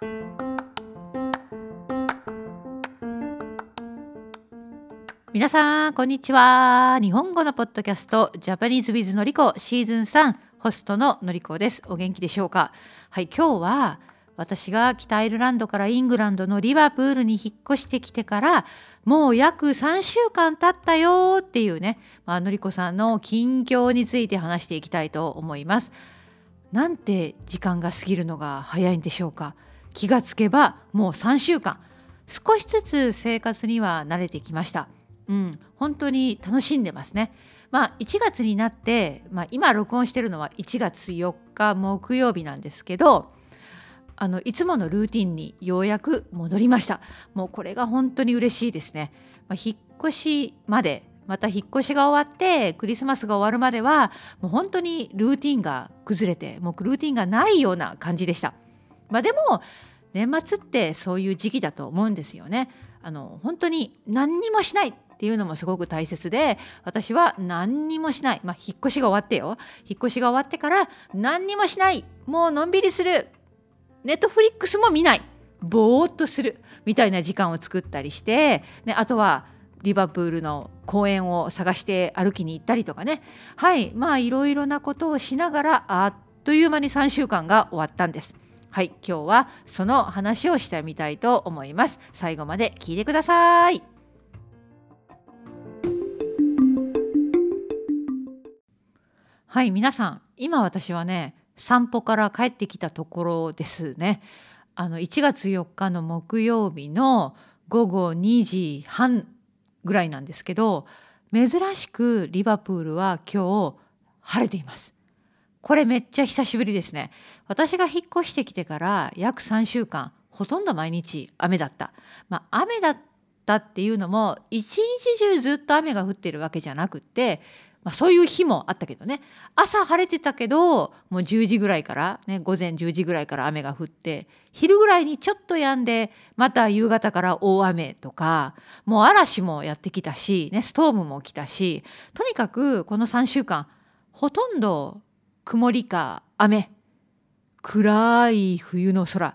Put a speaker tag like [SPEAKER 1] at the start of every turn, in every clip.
[SPEAKER 1] 皆さんこんにちは。日本語のポッドキャストジャパニーズビズのりこシーズン3ホストののりこです。お元気でしょうか？はい今日は私が北アイルランドからイングランドのリバプールに引っ越してきてからもう約3週間経ったよっていうね、まあのりこさんの近況について話していきたいと思います。なんて時間が過ぎるのが早いんでしょうか？気がつけばもう3週間。少しずつ生活には慣れてきました。うん、本当に楽しんでますね。まあ、1月になって、まあ、今録音してるのは1月4日木曜日なんですけどあのいつものルーティンにようやく戻りました。もうこれが本当に嬉しいですね、まあ、引っ越しまでまた引っ越しが終わってクリスマスが終わるまではもう本当にルーティンが崩れてもうルーティンがないような感じでした、まあ、でも年末ってそういう時期だと思うんですよね。あの本当に何にもしないっていうのもすごく大切で私は何にもしない、まあ、引っ越しが終わってよ。引っ越しが終わってから何にもしない。もうのんびりする。ネットフリックスも見ない。ぼーっとする。みたいな時間を作ったりして、ね、あとはリバプールの公園を探して歩きに行ったりとかね。はい。まあいろいろなことをしながらあっという間に3週間が終わったんです。はい今日はその話をしてみたいと思います。最後まで聞いてください。はい皆さん今私はね散歩から帰ってきたところですねあの1月4日の木曜日の午後2時半ぐらいなんですけど珍しくリバプールは今日晴れていますこれめっちゃ久しぶりですね。私が引っ越してきてから約3週間ほとんど毎日雨だった。まあ雨だったっていうのも一日中ずっと雨が降ってるわけじゃなくてまあ、そういう日もあったけどね。朝晴れてたけどもう10時ぐらいから、ね、午前10時ぐらいから雨が降って昼ぐらいにちょっと止んでまた夕方から大雨とかもう嵐もやってきたし、ね、ストームも来たしとにかくこの3週間ほとんど曇りか雨。暗い冬の空。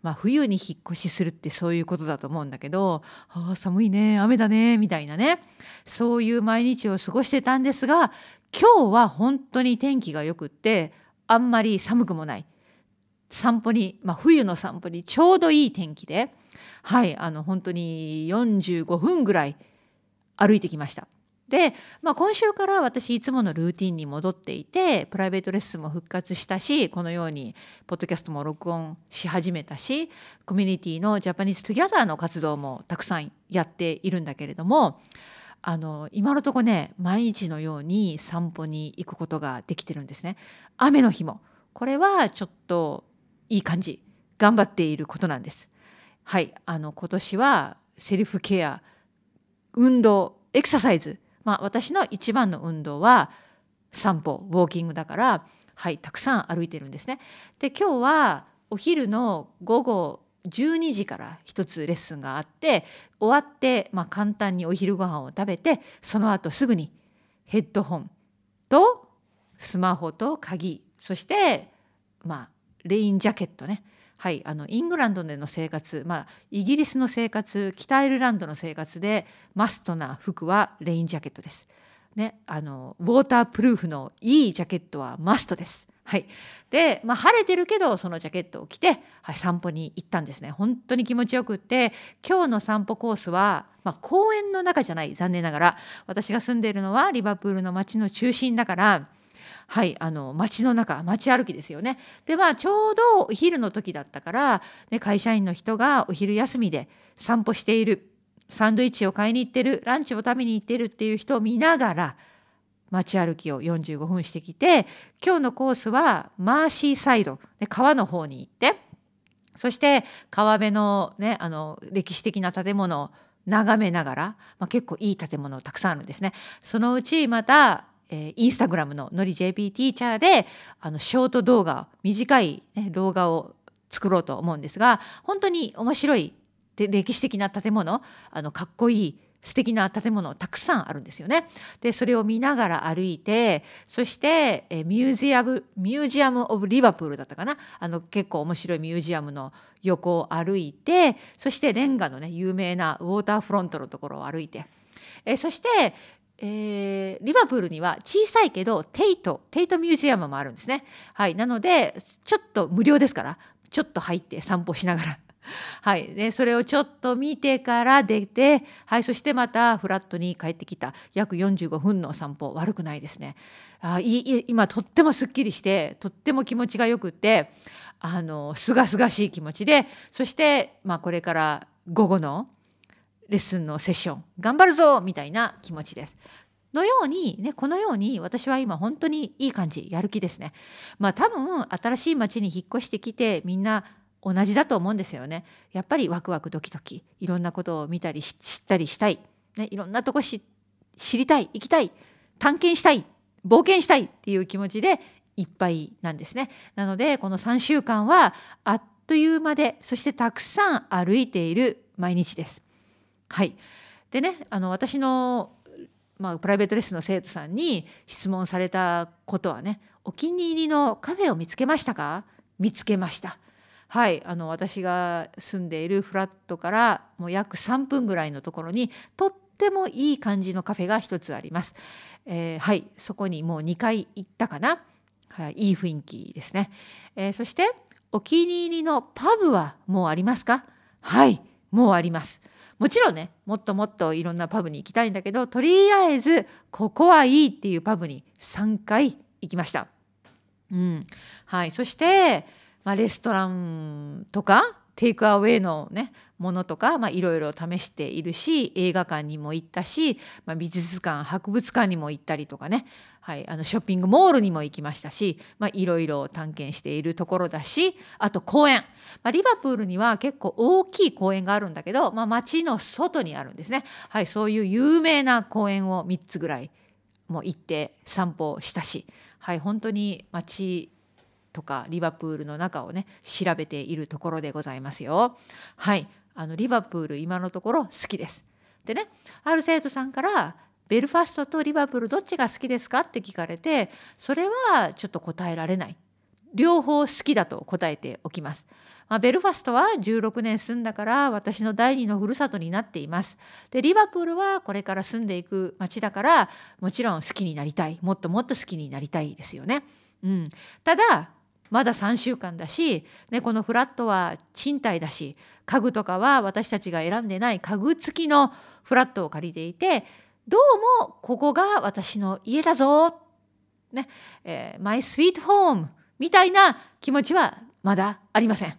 [SPEAKER 1] まあ、冬に引っ越しするってそういうことだと思うんだけど「ああ寒いね雨だね」みたいなね。そういう毎日を過ごしてたんですが今日は本当に天気がよくってあんまり寒くもない。散歩に、まあ、冬の散歩にちょうどいい天気ではいあの本当に45分ぐらい歩いてきました。で、まあ、今週から私いつものルーティンに戻っていてプライベートレッスンも復活したしこのようにポッドキャストも録音し始めたしコミュニティの Japanese Together の活動もたくさんやっているんだけれどもあの今のとこね毎日のように散歩に行くことができてるんですね。雨の日もこれはちょっといい感じ頑張っていることなんです。はいあの今年はセルフケア運動エクササイズまあ、私の一番の運動は散歩ウォーキングだからはいたくさん歩いてるんですね。で今日はお昼の午後12時から一つレッスンがあって終わって、まあ、簡単にお昼ご飯を食べてその後すぐにヘッドホンとスマホと鍵そしてまあレインジャケットねはい、あのイングランドでの生活、まあ、イギリスの生活北アイルランドの生活でマストな服はレインジャケットです。ね、あのウォータープルーフのいいジャケットはマストです。はい、で、まあ、晴れてるけどそのジャケットを着て、はい、散歩に行ったんですね本当に気持ちよくって今日の散歩コースは、まあ、公園の中じゃない残念ながら私が住んでいるのはリバプールの街の中心だからはいあの街の中街歩きですよね。でまあちょうどお昼の時だったから、ね、会社員の人がお昼休みで散歩しているサンドイッチを買いに行ってるランチを食べに行ってるっていう人を見ながら街歩きを45分してきて今日のコースはマーシーサイド、ね、川の方に行ってそして川辺の,、ね、あの歴史的な建物を眺めながら、まあ、結構いい建物たくさんあるんですね。そのうちまたえー、インスタグラムののり JP ティーチャーであのショート動画短い、ね、動画を作ろうと思うんですが本当に面白いで歴史的な建物あのかっこいい素敵な建物たくさんあるんですよね。でそれを見ながら歩いてそしてえミュージアムミュージアム・オブ・リバプールだったかな？あの結構面白いミュージアムの横を歩いてそしてレンガのね有名なウォーターフロントのところを歩いてえそして、えー、リバプールには小さいけどテイトテイトミュージアムもあるんですね。はい、なのでちょっと無料ですからちょっと入って散歩しながら はい、でそれをちょっと見てから出て、はい、そしてまたフラットに帰ってきた約45分の散歩悪くないですね。あいい今とってもすっきりしてとっても気持ちがよくてあのすがすがしい気持ちでそして、まあ、これから午後のレッスンのセッション頑張るぞみたいな気持ちです。のように、ね、このように私は今本当にいい感じやる気ですね。まあ多分新しい町に引っ越してきてみんな同じだと思うんですよね。やっぱりワクワクドキドキいろんなことを見たり知ったりしたい、ね、いろんなとこ知りたい行きたい探検したい冒険したいっていう気持ちでいっぱいなんですね。なのでこの3週間はあっという間でそしてたくさん歩いている毎日です。はい、でねあの私の、まあ、プライベートレッスンの生徒さんに質問されたことはね「お気に入りのカフェを見つけましたか?」見つけました。はいあの私が住んでいるフラットからもう約3分ぐらいのところにとってもいい感じのカフェが一つあります。えー、はいそこにもう2回行ったかな、はい、いい雰囲気ですね。えー、そしてお気に入りのパブはもうありますか？はいもうあります。もちろんねもっともっといろんなパブに行きたいんだけどとりあえずここはいいっていうパブに3回行きました。うんはい、そしてまあ、レストランとかテイクアウェイのねものとかいろいろ試しているし映画館にも行ったし、まあ、美術館博物館にも行ったりとかね、はい、あのショッピングモールにも行きましたしいろいろ探検しているところだしあと公園、まあ、リバプールには結構大きい公園があるんだけど、まあ、街の外にあるんですね、はい、そういう有名な公園を3つぐらいも行って散歩したし、はい、本当に街とかリバプールの中をね調べているところでございますよ。はいあのリバプール今のところ好きです。でねある生徒さんからベルファストとリバプールどっちが好きですか？って聞かれてそれはちょっと答えられない両方好きだと答えておきます。まあ、ベルファストは16年住んだから私の第二のふるさとになっています。でリバプールはこれから住んでいく町だからもちろん好きになりたいもっともっと好きになりたいですよね。うん、ただまだ3週間だし、ね、このフラットは賃貸だし家具とかは私たちが選んでない家具付きのフラットを借りていてどうもここが私の家だぞ、ねえー、マイスイートホームみたいな気持ちはまだありません。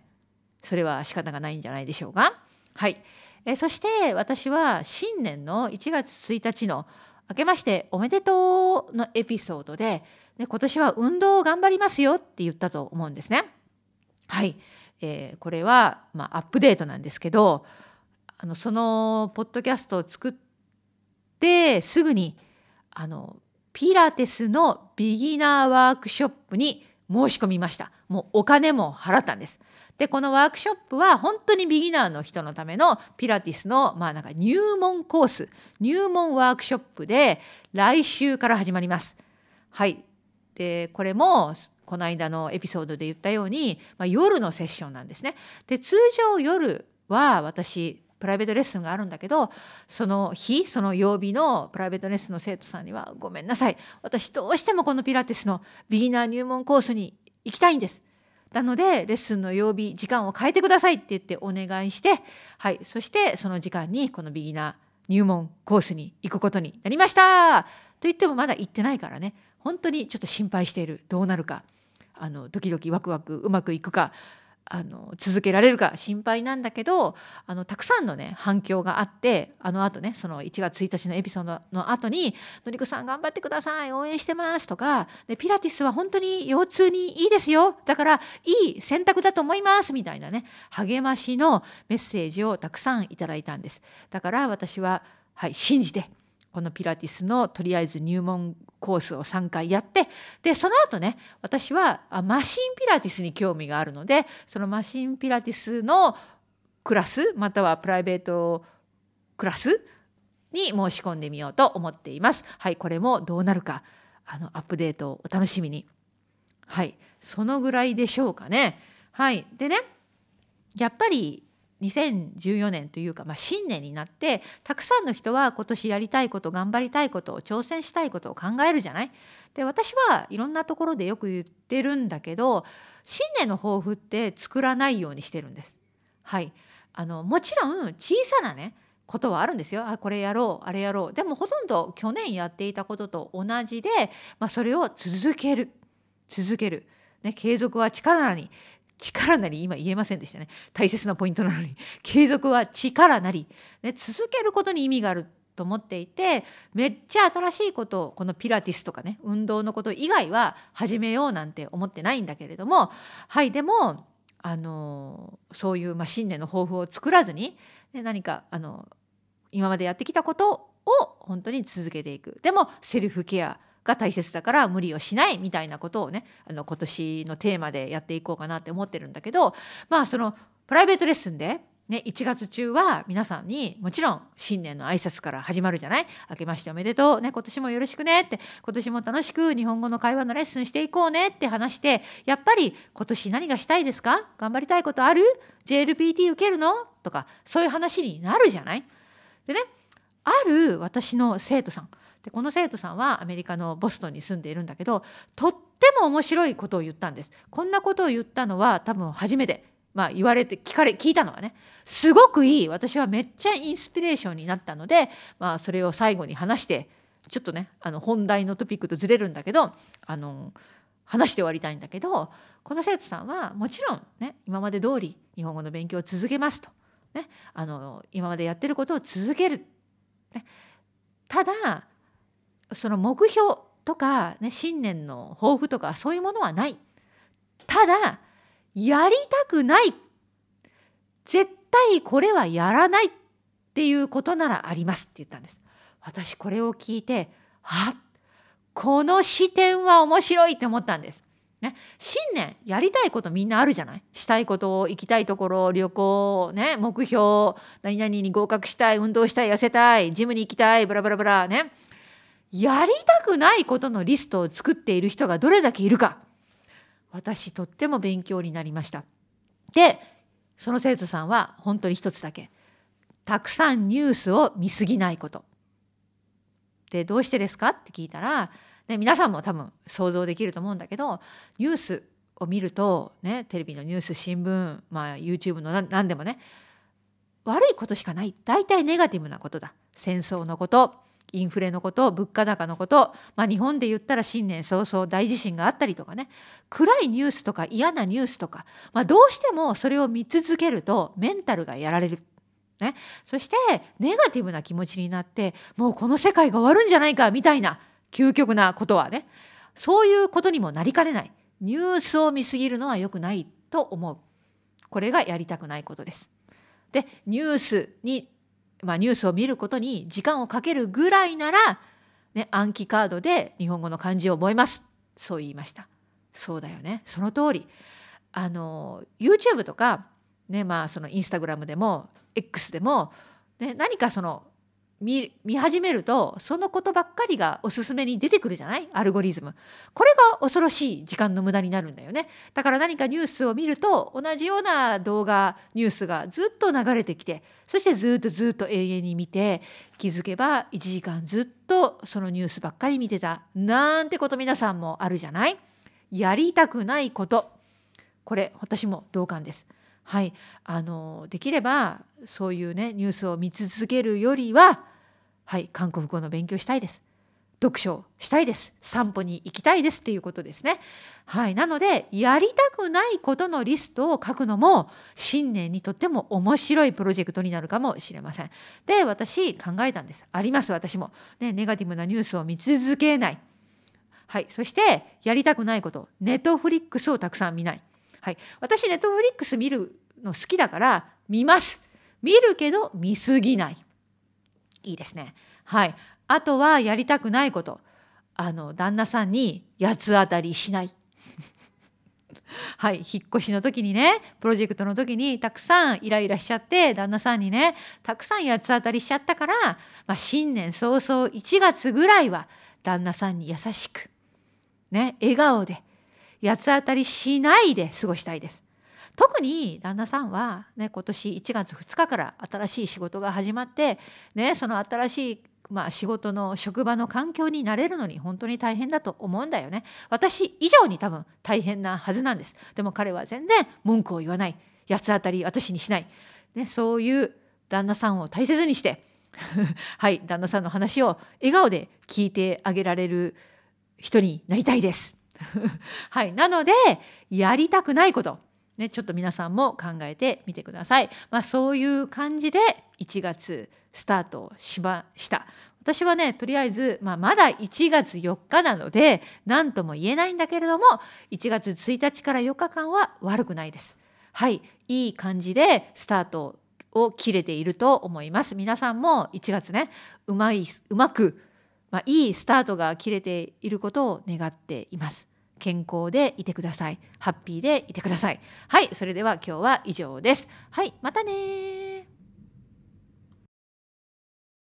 [SPEAKER 1] それは仕方がないんじゃないでしょうか。はい、えー、そして私は新年の1月1日の明けましておめでとうのエピソードでで今年は運動を頑張りますよって言ったと思うんですね。はい、えー、これは、まあ、アップデートなんですけどあのそのポッドキャストを作ってすぐにあのピラティスのビギナーワークショップに申し込みました。もうお金も払ったんです。でこのワークショップは本当にビギナーの人のためのピラティスのまあなんか入門コース入門ワークショップで来週から始まります。はいでこれもこの間のエピソードで言ったように、まあ、夜のセッションなんですね。で通常夜は私プライベートレッスンがあるんだけどその日その曜日のプライベートレッスンの生徒さんには「ごめんなさい。私どうしてもこのピラティスのビギナー入門コースに行きたいんです」なのでレッスンの曜日時間を変えてくださいって言ってお願いして、はい、そしてその時間にこのビギナー入門コースに行くことになりました。と言ってもまだ行ってないからね。本当にちょっと心配している。どうなるか。あのドキドキワクワクうまくいくか。あの続けられるか心配なんだけどあのたくさんのね反響があってあのあとねその1月1日のエピソードの後に「のりこさん頑張ってください応援してます」とかで「ピラティスは本当に腰痛にいいですよだからいい選択だと思います」みたいなね励ましのメッセージをたくさんいただいたんです。だから私は、はい、信じてこのピラティスのとりあえず入門コースを3回やってでその後ね私はあマシンピラティスに興味があるのでそのマシンピラティスのクラスまたはプライベートクラスに申し込んでみようと思っています。はい、これもどうなるかあのアップデートをお楽しみに。はい、そのぐらいでしょうかね。はい、でねやっぱり2014年というか、まあ、新年になってたくさんの人は今年やりたいこと頑張りたいことを挑戦したいことを考えるじゃない？で私はいろんなところでよく言ってるんだけど新年の抱負って作らないようにしてるんです。はい。あのもちろん小さなねことはあるんですよ。あこれやろうあれやろう。でもほとんど去年やっていたことと同じで、まあ、それを続ける。続ける、ね、継続は力なり力なり今言えませんでしたね。大切なポイントなのに。継続は力なり、ね、続けることに意味があると思っていてめっちゃ新しいことをこのピラティスとかね運動のこと以外は始めようなんて思ってないんだけれどもはいでもあのそういう、まあ、信念の抱負を作らずに、ね、何かあの今までやってきたことを本当に続けていく。でもセルフケアが大切だから無理をしないみたいなことをねあの今年のテーマでやっていこうかなって思ってるんだけどまあそのプライベートレッスンでね、1月中は皆さんにもちろん新年の挨拶から始まるじゃない？明けましておめでとう、ね、今年もよろしくねって今年も楽しく日本語の会話のレッスンしていこうねって話してやっぱり今年何がしたいですか？頑張りたいことある ?JLPT 受けるの？とかそういう話になるじゃない？でねある私の生徒さんでこの生徒さんはアメリカのボストンに住んでいるんだけどとっても面白いことを言ったんです。こんなことを言ったのは多分初めてまあ言われて聞かれ聞いたのはね。すごくいい。私はめっちゃインスピレーションになったのでまあそれを最後に話してちょっとねあの本題のトピックとずれるんだけどあの話して終わりたいんだけどこの生徒さんはもちろんね今まで通り日本語の勉強を続けますと、ね、あの今までやってることを続ける、ね、ただその目標とか、ね、信念の抱負とかそういうものはない。ただやりたくない絶対これはやらないっていうことならありますって言ったんです。私これを聞いてあこの視点は面白いって思ったんです。ね、新年やりたいことみんなあるじゃないしたいこと行きたいところ旅行ね目標何々に合格したい運動したい痩せたいジムに行きたいブラブラブラねやりたくないことのリストを作っている人がどれだけいるか。私とっても勉強になりました。でその生徒さんは本当に一つだけ。たくさんニュースを見すぎないこと。でどうしてですか？って聞いたら、ね、皆さんも多分想像できると思うんだけどニュースを見ると、ね、テレビのニュース新聞、まあ、YouTube の何でもね悪いことしかない。大体ネガティブなことだ。戦争のこと。インフレのこと物価高のこと、まあ、日本で言ったら新年早々大地震があったりとかね。暗いニュースとか嫌なニュースとか、まあ、どうしてもそれを見続けるとメンタルがやられる。ね、そしてネガティブな気持ちになってもうこの世界が終わるんじゃないかみたいな究極なことはね。そういうことにもなりかねない。ニュースを見すぎるのは良くないと思う。これがやりたくないことです。でニュースにまあ、ニュースを見ることに時間をかけるぐらいなら、ね、暗記カードで日本語の漢字を覚えます。そう言いました。そうだよね。その通り。あの YouTube とか、ねまあ、そのインスタグラムでも X でも、ね、何かその見見始めるとそのことばっかりがおすすめに出てくるじゃない？アルゴリズム。これが恐ろしい時間の無駄になるんだよね。だから何かニュースを見ると同じような動画ニュースがずっと流れてきてそしてずっとずっと永遠に見て気づけば1時間ずっとそのニュースばっかり見てたなんてこと皆さんもあるじゃない？やりたくないこと。これ私も同感です。はい、あのできればそういうねニュースを見続けるよりははい韓国語の勉強したいです。読書したいです。散歩に行きたいです。っていうことですね。はい。なのでやりたくないことのリストを書くのも新年にとっても面白いプロジェクトになるかもしれません。で私考えたんです。あります私も。ねネガティブなニュースを見続けない。はい。そしてやりたくないこと。ネットフリックスをたくさん見ない。はい私ネットフリックス見るの好きだから見ます見るけど見すぎないいいですね。はい。あとはやりたくないこと。あの旦那さんに八つ当たりしない。はい引っ越しの時にねプロジェクトの時にたくさんイライラしちゃって旦那さんにねたくさん八つ当たりしちゃったから、まあ、新年早々1月ぐらいは旦那さんに優しくね笑顔で八つ当たりしないで過ごしたいです。特に旦那さんは、ね、今年1月2日から新しい仕事が始まって、ね、その新しいまあ、仕事の職場の環境になれるのに本当に大変だと思うんだよね。私以上に多分大変なはずなんです。でも彼は全然文句を言わない。八つ当たり私にしない。ね、そういう旦那さんを大切にして はい旦那さんの話を笑顔で聞いてあげられる人になりたいです。はいなのでやりたくないことね、ちょっと皆さんも考えてみてください。まあ、そういう感じで1月スタートしました。私はねとりあえず、まあ、まだ1月4日なので何とも言えないんだけれども1月1日から4日間は悪くないです。はいいい感じでスタートを切れていると思います。皆さんも1月ねうまいうまく、まあ、いいスタートが切れていることを願っています。健康でいてください。ハッピーでいてください。はい、それでは今日は以上です。はい、またね